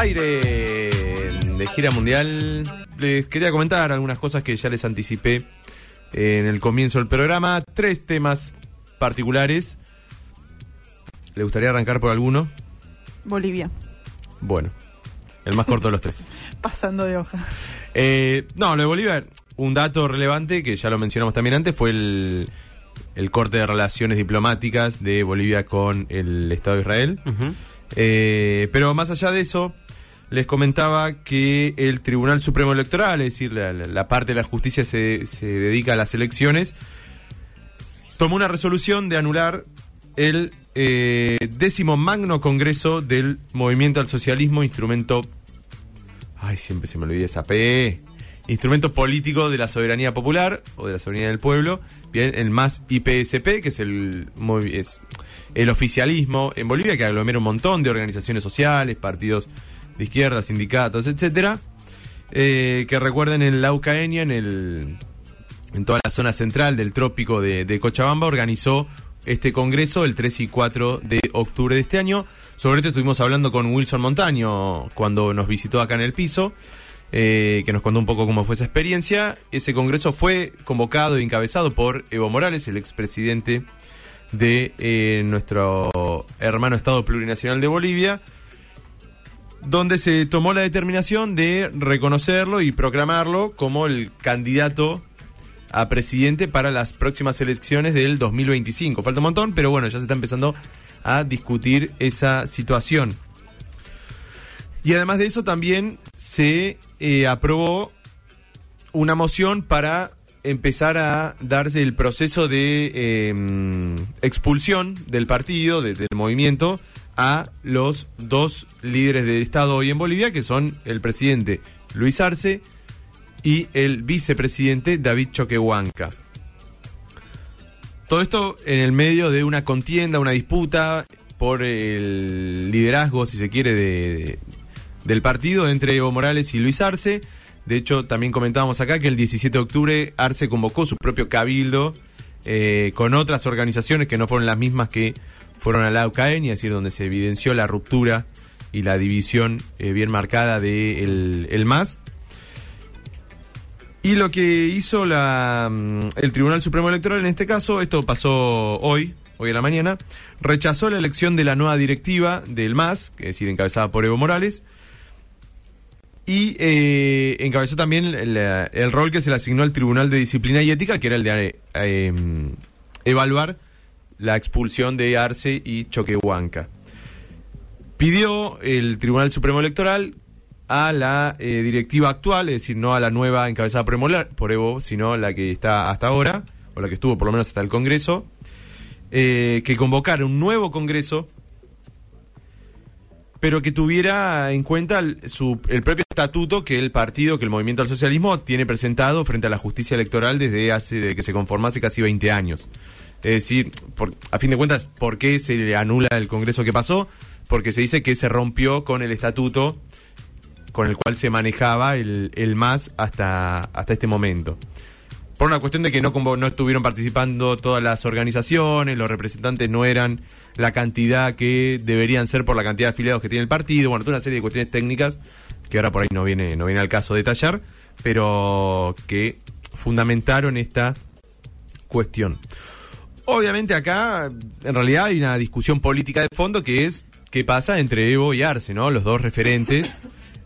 aire de gira mundial. Les quería comentar algunas cosas que ya les anticipé en el comienzo del programa. Tres temas particulares. ¿Le gustaría arrancar por alguno? Bolivia, Bueno, el más corto de los tres. pasando de hoja. Eh, no, lo de Bolivia, un dato relevante que ya lo mencionamos también antes fue el, el corte de relaciones diplomáticas de Bolivia con el Estado de Israel. Eh, pero más allá de eso, les comentaba que el Tribunal Supremo Electoral, es decir, la, parte de la justicia se, se dedica a las elecciones, tomó una resolución de anular el eh, décimo magno congreso del Movimiento al Socialismo, instrumento... Ay, siempre se me olvida esa P. Instrumento político de la soberanía popular o de la soberanía del pueblo. Bien, el más IPSP, que es el, es el oficialismo en Bolivia, que aglomera un montón de organizaciones sociales, partidos de izquierda, sindicatos, etcétera. Eh, que recuerden en la Ucaenia, en el en toda la zona central del trópico de, de Cochabamba, organizó este congreso el 3 y 4 de octubre de este año. Sobre esto estuvimos hablando con Wilson Montaño cuando nos visitó acá en el piso, eh, que nos contó un poco cómo fue esa experiencia. Ese congreso fue convocado y encabezado por Evo Morales, el expresidente de eh, nuestro hermano Estado Plurinacional de Bolivia, donde se tomó la determinación de reconocerlo y proclamarlo como el candidato a presidente para las próximas elecciones del 2025. Falta un montón, pero bueno, ya se está empezando a discutir esa situación. Y además de eso también se eh, aprobó una moción para empezar a darse el proceso de eh, expulsión del partido, de- del movimiento, a los dos líderes del Estado hoy en Bolivia, que son el presidente Luis Arce y el vicepresidente David Choquehuanca. Todo esto en el medio de una contienda, una disputa por el liderazgo, si se quiere, de, de- del partido entre Evo Morales y Luis Arce. De hecho, también comentábamos acá que el 17 de octubre Arce convocó su propio cabildo eh, con otras organizaciones que no fueron las mismas que fueron a la UCAEN, es decir, donde se evidenció la ruptura y la división eh, bien marcada del el MAS. Y lo que hizo la, mm, el Tribunal Supremo Electoral en este caso, esto pasó hoy, hoy a la mañana, rechazó la elección de la nueva directiva del MAS, es decir, encabezada por Evo Morales, y eh, encabezó también el, rol que se le asignó al Tribunal de Disciplina y Ética, que era el de eh, eh, evaluar la expulsión de Arce y Choquehuanca. Pidió el Tribunal Supremo Electoral a la eh, directiva actual, es decir, no a la nueva encabezada por, Evo, sino la que está hasta ahora, o la que estuvo por lo menos hasta el Congreso, que convocara un nuevo Congreso, pero que tuviera en cuenta el, su- el propio estatuto que el partido, que el Movimiento al Socialismo tiene presentado frente a la justicia electoral desde hace de que se conformó hace casi 20 años. Es decir, por- a fin de cuentas, ¿por qué se le anula el Congreso que pasó? Porque se dice que se rompió con el estatuto con el cual se manejaba el, el MAS hasta, hasta este momento. Por una cuestión de que no, no estuvieron participando todas las organizaciones, los representantes no eran la cantidad que deberían ser por la cantidad de afiliados que tiene el partido, bueno, toda una serie de cuestiones técnicas que ahora por ahí no viene, no viene al caso detallar, pero que fundamentaron esta cuestión. Obviamente acá, en realidad, hay una discusión política de fondo que es qué pasa entre Evo y Arce, ¿no? Los dos referentes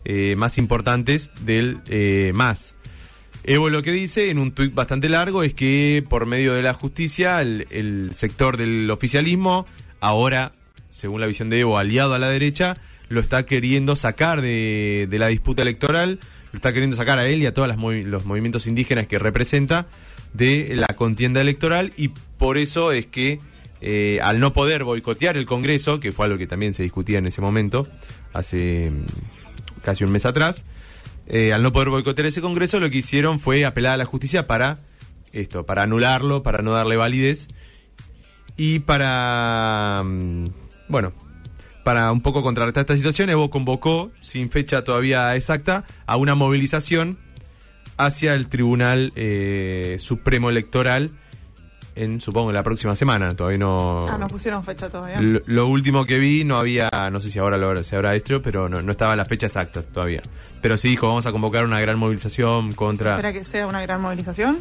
eh, más importantes del eh, MAS. Evo lo que dice en un tuit bastante largo es que por medio de la justicia el, sector del oficialismo, ahora, según la visión de Evo, aliado a la derecha, lo está queriendo sacar de, de la disputa electoral, lo está queriendo sacar a él y a todos los movimientos indígenas que representa de la contienda electoral y por eso es que eh, al no poder boicotear el Congreso, que fue algo que también se discutía en ese momento, hace mm, casi un mes atrás, eh, al no poder boicotear ese Congreso, lo que hicieron fue apelar a la justicia para esto, para anularlo, para no darle validez y para, mm, bueno, para un poco contrarrestar esta situación, Evo convocó, sin fecha todavía exacta, a una movilización hacia el Tribunal eh, Supremo Electoral en, supongo, la próxima semana. Todavía no... Ah, no pusieron fecha todavía. Lo, lo último que vi no había, no sé si ahora lo, se habrá hecho, pero no, no estaba la fecha exacta todavía. Pero sí dijo, vamos a convocar una gran movilización contra... ¿Espera que sea una gran movilización?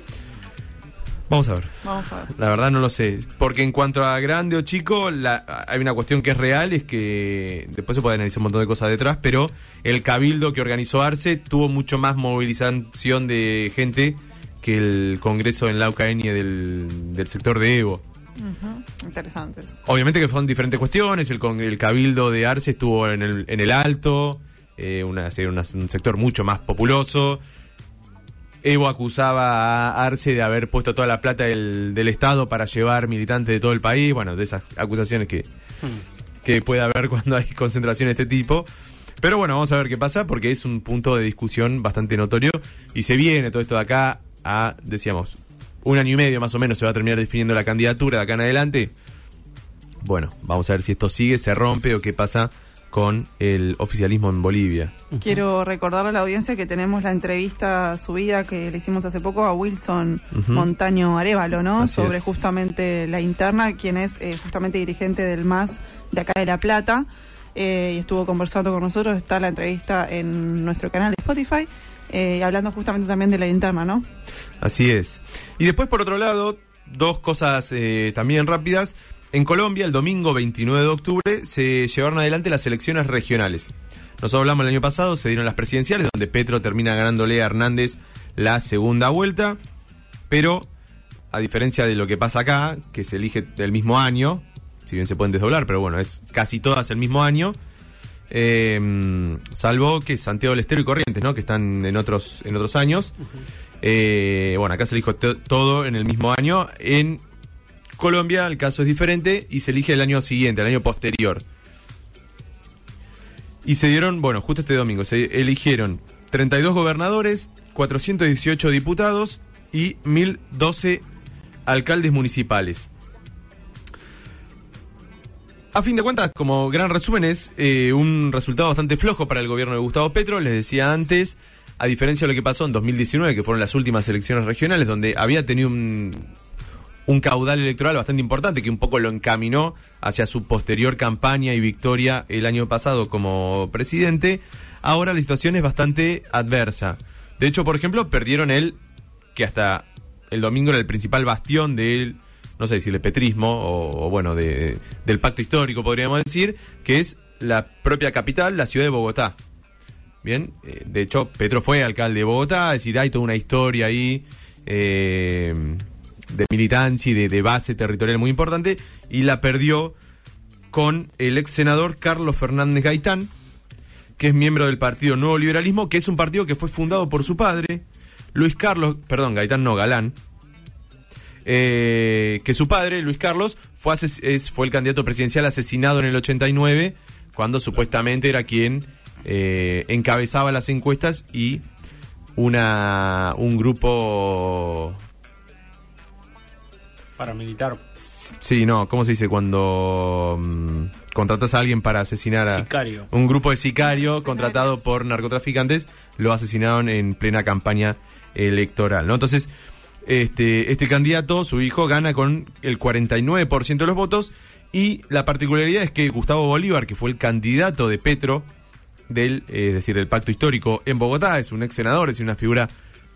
Vamos a ver. Vamos a ver. La verdad no lo sé. Porque en cuanto a grande o chico, la- hay una cuestión que es real, es que después se puede analizar un montón de cosas detrás, pero el cabildo que organizó Arce tuvo mucho más movilización de gente que el congreso en la Ucrania del, del sector de Evo. Ujú, Interesante. eso. Obviamente que son diferentes cuestiones, el, con- el cabildo de Arce estuvo en el, en el alto, eh, una- una- un sector mucho más populoso. Evo acusaba a Arce de haber puesto toda la plata del, del Estado para llevar militantes de todo el país, bueno, de esas acusaciones que, que puede haber cuando hay concentración de este tipo. Pero bueno, vamos a ver qué pasa porque es un punto de discusión bastante notorio y se viene todo esto de acá a, decíamos, un año y medio más o menos se va a terminar definiendo la candidatura de acá en adelante. Bueno, vamos a ver si esto sigue, se rompe o qué pasa con el oficialismo en Bolivia. Quiero recordarle a la audiencia que tenemos la entrevista subida que le hicimos hace poco a Wilson. Montaño Arevalo, ¿no? Así Sobre es. justamente la interna, quien es eh, justamente dirigente del MAS de acá de La Plata. eh, y estuvo conversando con nosotros. Está la entrevista en nuestro canal de Spotify. Eh, hablando justamente también de la interna, ¿no? Así es. Y después, por otro lado, dos cosas eh, también rápidas. En Colombia, el domingo 29 de octubre, se llevaron adelante las elecciones regionales. Nosotros hablamos el año pasado, se dieron las presidenciales, donde Petro termina ganándole a Hernández la segunda vuelta, pero a diferencia de lo que pasa acá, que se elige el mismo año, si bien se pueden desdoblar, pero bueno, es casi todas el mismo año, eh, salvo que Santiago del Estero y Corrientes, ¿no? que están en otros, en otros años. Eh, bueno, acá se to- todo en el mismo año. En Colombia el caso es diferente y se elige el año siguiente, el año posterior. Y se dieron, bueno, justo este domingo, se eligieron 32 gobernadores, 418 diputados y 1012 alcaldes municipales. A fin de cuentas, como gran resumen, es eh, un resultado bastante flojo para el gobierno de Gustavo Petro. Les decía antes, a diferencia de lo que pasó en 2019, que fueron las últimas elecciones regionales, donde había tenido un, caudal electoral bastante importante que un poco lo encaminó hacia su posterior campaña y victoria el año pasado como presidente. Ahora la situación es bastante adversa. De hecho, por ejemplo, perdieron el que hasta el domingo era el principal bastión del, no sé si el petrismo o, bueno, de, del pacto histórico, podríamos decir, que es la propia capital, la ciudad de Bogotá. Bien, eh, de hecho, Petro fue alcalde de Bogotá, es decir, hay toda una historia ahí eh, de militancia y de, de base territorial muy importante, y la perdió con el ex senador Carlos Fernández Gaitán, que es miembro del partido Nuevo Liberalismo, que es un partido que fue fundado por su padre, Luis Carlos, perdón, Gaitán no, Galán, eh, que su padre, Luis Carlos, fue, ases- es- fue el candidato presidencial asesinado en el 89, cuando supuestamente era quien eh, encabezaba las encuestas y una un grupo Paramilitar. sí no cómo se dice cuando mm, contratas a alguien para asesinar a Sicario. un grupo de sicario contratado por narcotraficantes lo asesinaron en plena campaña electoral no entonces este este candidato su hijo gana con el 49% de los votos y la particularidad es que Gustavo Bolívar que fue el candidato de Petro del, eh, es decir, del pacto histórico en Bogotá, es un ex senador, es una figura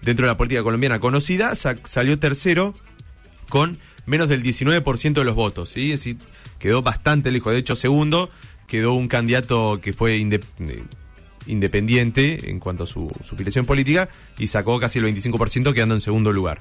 dentro de la política colombiana conocida, sa- salió tercero con menos del 19% de los votos, ¿sí? Es decir, quedó bastante lejos. De hecho, segundo quedó un candidato que fue inde- eh, independiente en cuanto a su, su filiación política y sacó casi el 25% quedando en segundo lugar.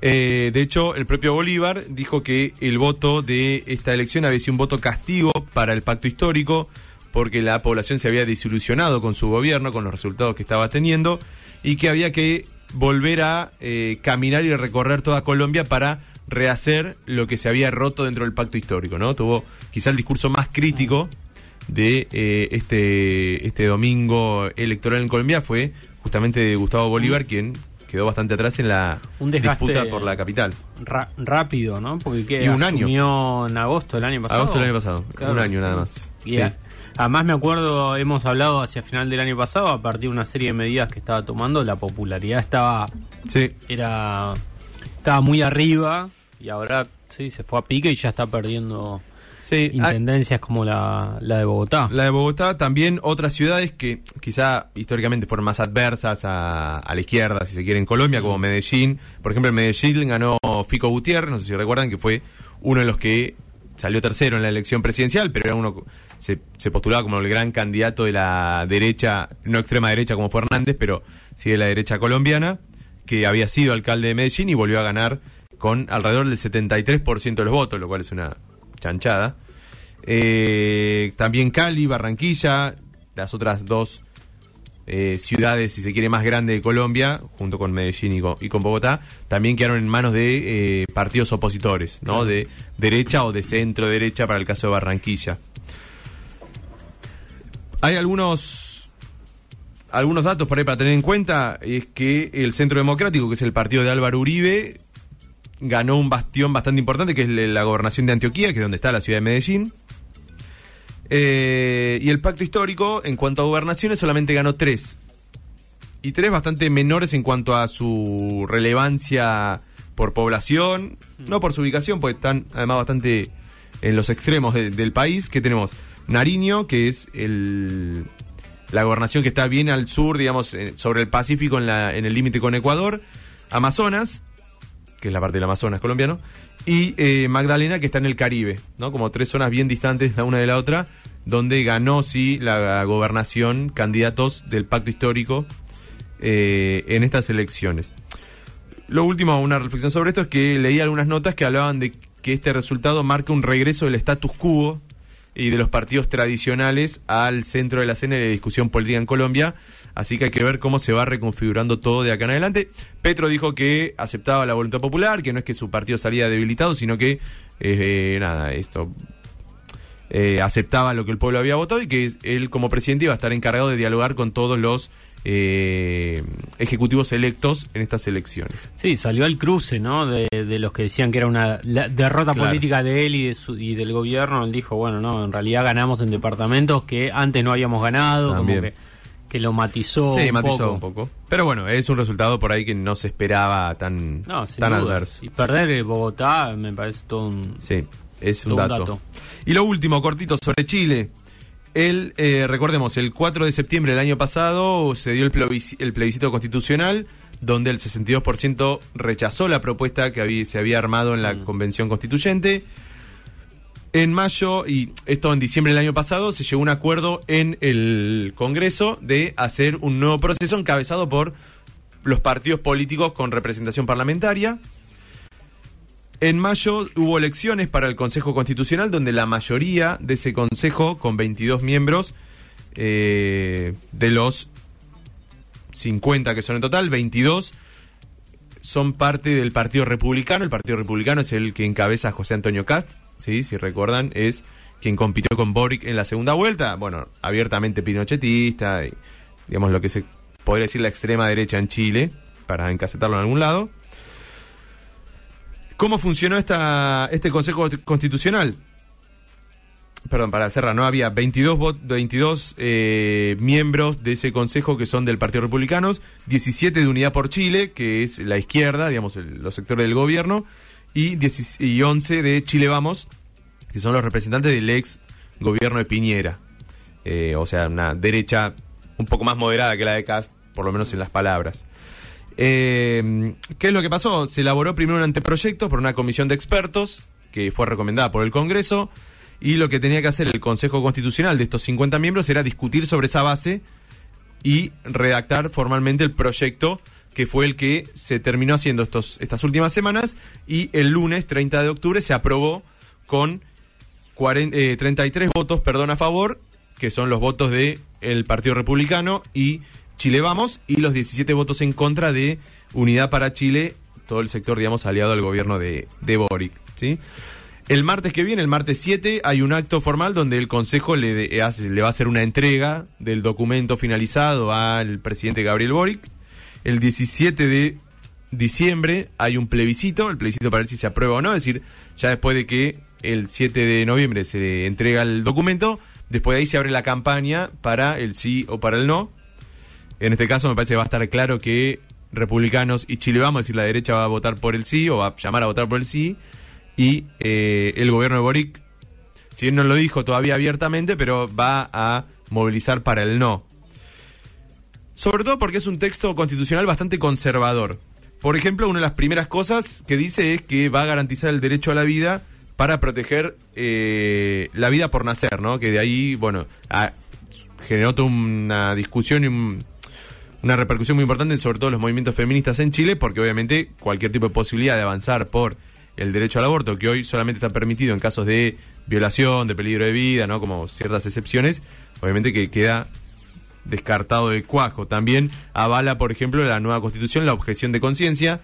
Eh, de hecho, el propio Bolívar dijo que el voto de esta elección había sido un voto castigo para el pacto histórico, porque la población se había desilusionado con su gobierno, con los resultados que estaba teniendo, y que había que volver a eh, caminar y recorrer toda Colombia para rehacer lo que se había roto dentro del pacto histórico, ¿no? Tuvo quizá el discurso más crítico de eh, este, este domingo electoral en Colombia fue justamente de Gustavo Bolívar, quien quedó bastante atrás en la Un disputa por la capital. Rápido, ¿no? Porque que Y un año. asumió en agosto del año pasado. Agosto del año pasado, Claro. un año nada más. Y Sí. además me acuerdo, hemos hablado hacia final del año pasado, a partir de una serie de medidas que estaba tomando, la popularidad estaba Sí, era estaba muy arriba Y ahora sí, se fue a pique y ya está perdiendo Sí, hay- intendencias como la, la de Bogotá. La de Bogotá, también otras ciudades que quizá históricamente fueron más adversas a, a la izquierda, si se quiere, en Colombia, como Medellín. Por ejemplo, en Medellín ganó Fico Gutiérrez, no sé si recuerdan, que fue uno de los que salió tercero en la elección presidencial, pero era uno se, se postulaba como el gran candidato de la derecha, no extrema derecha como fue Hernández, pero sí de la derecha colombiana, que había sido alcalde de Medellín y volvió a ganar con alrededor del 73% de los votos, lo cual es una chanchada. Eh, también Cali, Barranquilla, las otras dos eh, ciudades, si se quiere, más grandes de Colombia, junto con Medellín y con, y con Bogotá, también quedaron en manos de eh, partidos opositores, ¿no? De derecha o de centro derecha para el caso de Barranquilla. Hay algunos algunos datos por ahí para tener en cuenta, es que el Centro Democrático, que es el partido de Álvaro Uribe, ganó un bastión bastante importante, que es la gobernación de Antioquía, que es donde está la ciudad de Medellín. Eh, y el pacto histórico, en cuanto a gobernaciones, solamente ganó tres. Y tres bastante menores en cuanto a su relevancia por población, no por su ubicación, porque están además bastante en los extremos de- del país, que tenemos Nariño, que es el, la gobernación que está bien al sur, digamos, eh, sobre el Pacífico, en, la, en el límite con Ecuador, Amazonas, que es la parte del Amazonas colombiano, y eh, Magdalena, que está en el Caribe, ¿no? Como tres zonas bien distantes la una de la otra, donde ganó, sí, la gobernación candidatos del pacto histórico eh, en estas elecciones. Lo último, una reflexión sobre esto, es que leí algunas notas que hablaban de que este resultado marca un regreso del status quo y de los partidos tradicionales al centro de la escena y de discusión política en Colombia. Así que hay que ver cómo se va reconfigurando todo de acá en adelante. Petro dijo que aceptaba la voluntad popular, que no es que su partido salía debilitado, sino que, eh, nada, esto eh, aceptaba lo que el pueblo había votado y que él como presidente iba a estar encargado de dialogar con todos los eh, ejecutivos electos en estas elecciones. Sí, salió al cruce, ¿no? De, de los que decían que era una la- derrota Claro. política de él y, de su- y del gobierno. Él dijo, bueno, no, en realidad ganamos en departamentos que antes no habíamos ganado, También. como que, que lo matizó. sí, un matizó poco. un poco. Pero bueno, es un resultado por ahí que no se esperaba tan, No, tan duda. adverso. Y perder Bogotá me parece todo un... Sí, es un dato. Y lo último, cortito, sobre Chile. El, eh, recordemos, el 4 de septiembre del año pasado se dio el, plebisci- el plebiscito constitucional, donde el 62% rechazó la propuesta que había- se había armado en la Mm. convención constituyente. En mayo, y esto en diciembre del año pasado, se llegó a un acuerdo en el Congreso de hacer un nuevo proceso encabezado por los partidos políticos con representación parlamentaria. En mayo hubo elecciones para el Consejo Constitucional, donde la mayoría de ese Consejo, con 22 miembros, eh, de los 50 que son en total, 22 son parte del Partido Republicano. El Partido Republicano es el que encabeza a José Antonio Cast, ¿sí? si recuerdan, es quien compitió con Boric en la segunda vuelta. Bueno, abiertamente pinochetista, y, digamos lo que se podría decir la extrema derecha en Chile, para encasetarlo en algún lado. ¿Cómo funcionó esta, este Consejo Constitucional? Perdón, para cerrar, no había 22, vot- 22 eh, miembros de ese consejo que son del Partido Republicano, 17 de Unidad por Chile, que es la izquierda, digamos, los sectores del gobierno, y, 10 y 11 de Chile Vamos, que son los representantes del ex gobierno de Piñera. Eh, o sea, una derecha un poco más moderada que la de Cast, por lo menos en las palabras. Eh, ¿Qué es lo que pasó? Se elaboró primero un anteproyecto por una comisión de expertos que fue recomendada por el Congreso y lo que tenía que hacer el Consejo Constitucional de estos 50 miembros era discutir sobre esa base y redactar formalmente el proyecto que fue el que se terminó haciendo estos, estas últimas semanas y el lunes 30 de octubre se aprobó con 40, eh, 33 votos perdón, a favor, que son los votos de el Partido Republicano y Chile Vamos, y los 17 votos en contra de Unidad para Chile, todo el sector, digamos, aliado al gobierno de, de Boric. ¿sí? El martes que viene, el martes 7, hay un acto formal donde el Consejo le, de- hace- le va a hacer una entrega del documento finalizado al presidente Gabriel Boric. El 17 de diciembre hay un plebiscito, el plebiscito para ver si se aprueba o no, es decir, ya después de que el 7 de noviembre se entrega el documento, después de ahí se abre la campaña para el sí o para el no. En este caso me parece que va a estar claro que republicanos y Chile Vamos, es decir, la derecha va a votar por el sí o va a llamar a votar por el sí, y eh, el gobierno de Boric, si bien no lo dijo todavía abiertamente, pero va a movilizar para el no. Sobre todo porque es un texto constitucional bastante conservador. Por ejemplo, una de las primeras cosas que dice es que va a garantizar el derecho a la vida para proteger eh, la vida por nacer, ¿no? Que de ahí, bueno, a- generó toda una discusión y un- una repercusión muy importante sobre todo los movimientos feministas en Chile, porque obviamente cualquier tipo de posibilidad de avanzar por el derecho al aborto, que hoy solamente está permitido en casos de violación, de peligro de vida, ¿no? Como ciertas excepciones, obviamente que queda descartado de cuajo. También avala, por ejemplo, la nueva constitución la objeción de conciencia.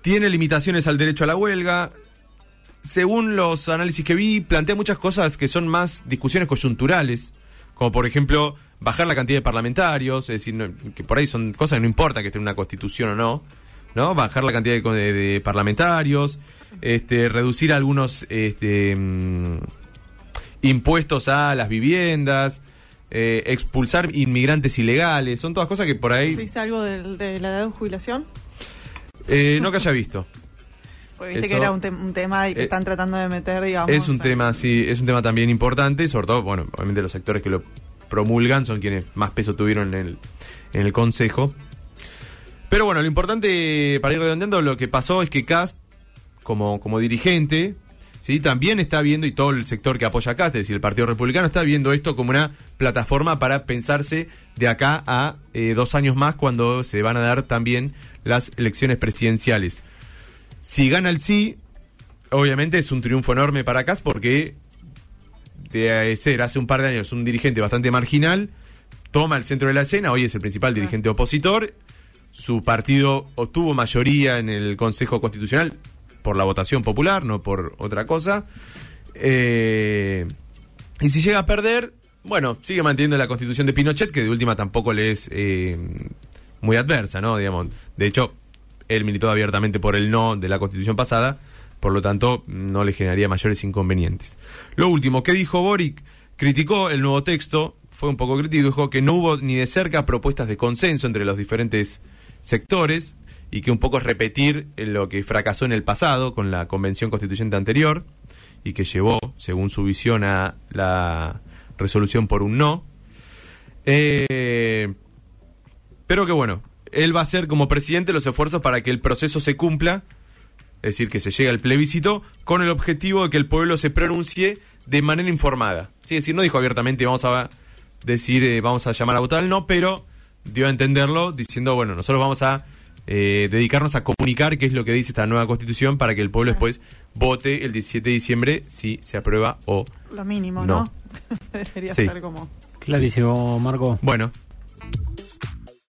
Tiene limitaciones al derecho a la huelga. Según los análisis que vi, plantea muchas cosas que son más discusiones coyunturales, como por ejemplo bajar la cantidad de parlamentarios, es decir, no- que por ahí son cosas que no importa que esté en una constitución o no, ¿no? Bajar la cantidad de, co- de- de parlamentarios, este, reducir algunos este, mm, impuestos a las viviendas, eh, expulsar inmigrantes ilegales, son todas cosas que por ahí ¿Se dice algo de, la edad de jubilación? eh, no que haya visto. Porque viste Eso- que era un, tem- un tema y que Eh, están tratando de meter, digamos. Es un en- tema, sí, es un tema también importante, sobre todo, bueno, obviamente los sectores que lo promulgan son quienes más peso tuvieron en el, en el Consejo. Pero bueno, lo importante, para ir redondeando, lo que pasó es que Cast, como, como dirigente, ¿sí? también está viendo, y todo el sector que apoya a Cast, es decir, el Partido Republicano, está viendo esto como una plataforma para pensarse de acá a eh, dos años más, cuando se van a dar también las elecciones presidenciales. Si gana el sí, obviamente es un triunfo enorme para Cast porque de ser hace un par de años un dirigente bastante marginal, toma el centro de la escena, hoy es el principal dirigente opositor, su partido obtuvo mayoría en el Consejo Constitucional por la votación popular, no por otra cosa. Eh, y si llega a perder, bueno, sigue manteniendo la constitución de Pinochet, que de última tampoco le es eh, muy adversa, ¿no? Digamos, de hecho, él militó abiertamente por el no de la constitución pasada, por lo tanto, no le generaría mayores inconvenientes. Lo último, ¿qué dijo Boric? Criticó el nuevo texto, fue un poco crítico, dijo que no hubo ni de cerca propuestas de consenso entre los diferentes sectores y que un poco es repetir lo que fracasó en el pasado con la convención constituyente anterior y que llevó, según su visión, a la resolución por un no. Eh, pero que bueno, él va a hacer como presidente los esfuerzos para que el proceso se cumpla, es decir, que se llegue al plebiscito, con el objetivo de que el pueblo se pronuncie de manera informada. Sí, es decir, no dijo abiertamente vamos a decir, eh, vamos a llamar a votar no, pero dio a entenderlo diciendo, bueno, nosotros vamos a eh, dedicarnos a comunicar qué es lo que dice esta nueva constitución para que el pueblo después vote el 17 de diciembre si se aprueba o Lo mínimo, No. ¿no? Debería Sí. ser como... Clarísimo, Marco. Bueno,